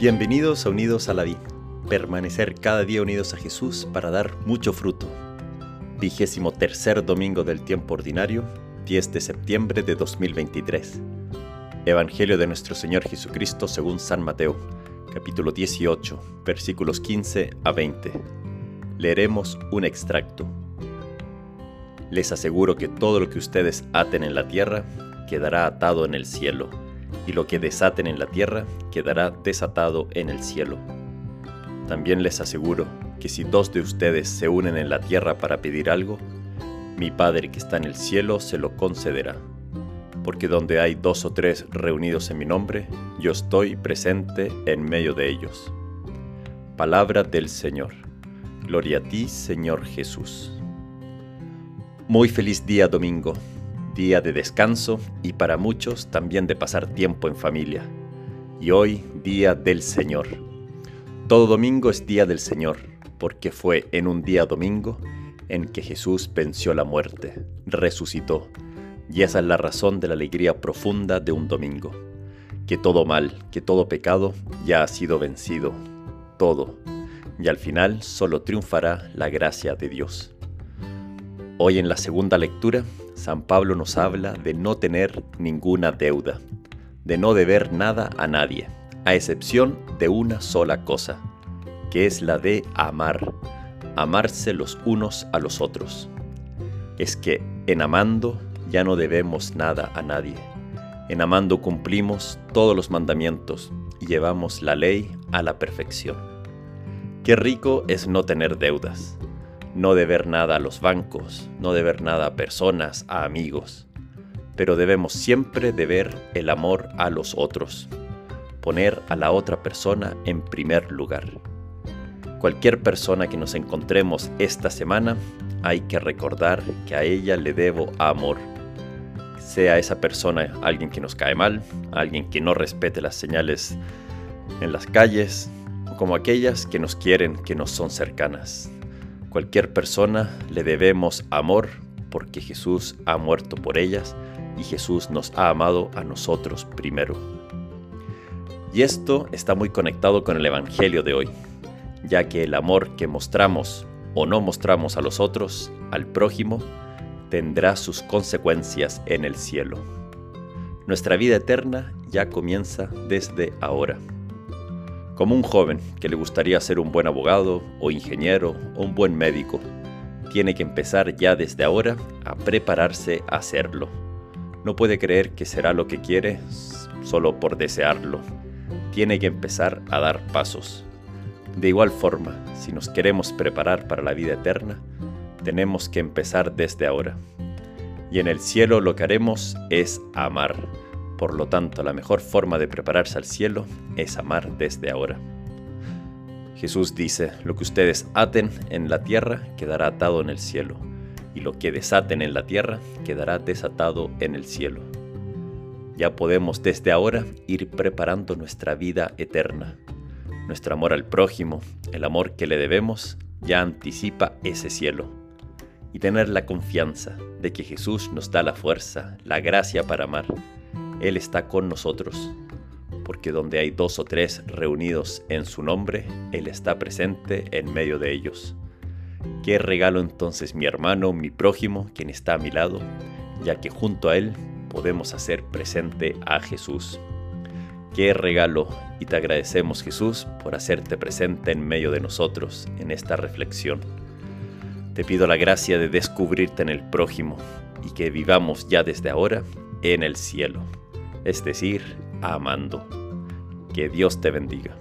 Bienvenidos a Unidos a la Vida. Permanecer cada día unidos a Jesús para dar mucho fruto. Vigésimo tercer domingo del tiempo ordinario, 10 de septiembre de 2023. Evangelio de nuestro Señor Jesucristo según San Mateo, capítulo 18, versículos 15 a 20. Leeremos un extracto. Les aseguro que todo lo que ustedes aten en la tierra quedará atado en el cielo, y lo que desaten en la tierra quedará desatado en el cielo. También les aseguro que si dos de ustedes se unen en la tierra para pedir algo, mi Padre que está en el cielo se lo concederá. Porque donde hay dos o tres reunidos en mi nombre, yo estoy presente en medio de ellos. Palabra del Señor. Gloria a ti, Señor Jesús. Muy feliz día domingo, día de descanso y para muchos también de pasar tiempo en familia. Y hoy, día del Señor. Todo domingo es día del Señor, porque fue en un día domingo en que Jesús venció la muerte, resucitó, y esa es la razón de la alegría profunda de un domingo. Que todo mal, que todo pecado ya ha sido vencido, todo, y al final solo triunfará la gracia de Dios. Hoy en la segunda lectura, San Pablo nos habla de no tener ninguna deuda, de no deber nada a nadie, a excepción de una sola cosa, que es la de amar, amarse los unos a los otros. Es que en amando ya no debemos nada a nadie. En amando cumplimos todos los mandamientos y llevamos la ley a la perfección. Qué rico es no tener deudas no deber nada a los bancos, no deber nada a personas, a amigos, pero debemos siempre deber el amor a los otros, poner a la otra persona en primer lugar. Cualquier persona que nos encontremos esta semana, hay que recordar que a ella le debo amor. Sea esa persona alguien que nos cae mal, alguien que no respete las señales en las calles, como aquellas que nos quieren, que nos son cercanas. Cualquier persona le debemos amor porque Jesús ha muerto por ellas y Jesús nos ha amado a nosotros primero. Y esto está muy conectado con el Evangelio de hoy, ya que el amor que mostramos o no mostramos a los otros, al prójimo, tendrá sus consecuencias en el cielo. Nuestra vida eterna ya comienza desde ahora como un joven que le gustaría ser un buen abogado o ingeniero o un buen médico. Tiene que empezar ya desde ahora a prepararse a hacerlo. No puede creer que será lo que quiere solo por desearlo. Tiene que empezar a dar pasos. De igual forma, si nos queremos preparar para la vida eterna, tenemos que empezar desde ahora. Y en el cielo lo que haremos es amar por lo tanto, la mejor forma de prepararse al cielo es amar desde ahora. Jesús dice, lo que ustedes aten en la tierra quedará atado en el cielo, y lo que desaten en la tierra quedará desatado en el cielo. Ya podemos desde ahora ir preparando nuestra vida eterna. Nuestro amor al prójimo, el amor que le debemos, ya anticipa ese cielo. Y tener la confianza de que Jesús nos da la fuerza, la gracia para amar él está con nosotros, porque donde hay dos o tres reunidos en su nombre, Él está presente en medio de ellos. Qué regalo entonces mi hermano, mi prójimo, quien está a mi lado, ya que junto a Él podemos hacer presente a Jesús. Qué regalo y te agradecemos Jesús por hacerte presente en medio de nosotros en esta reflexión. Te pido la gracia de descubrirte en el prójimo y que vivamos ya desde ahora en el cielo es decir, amando. Que Dios te bendiga.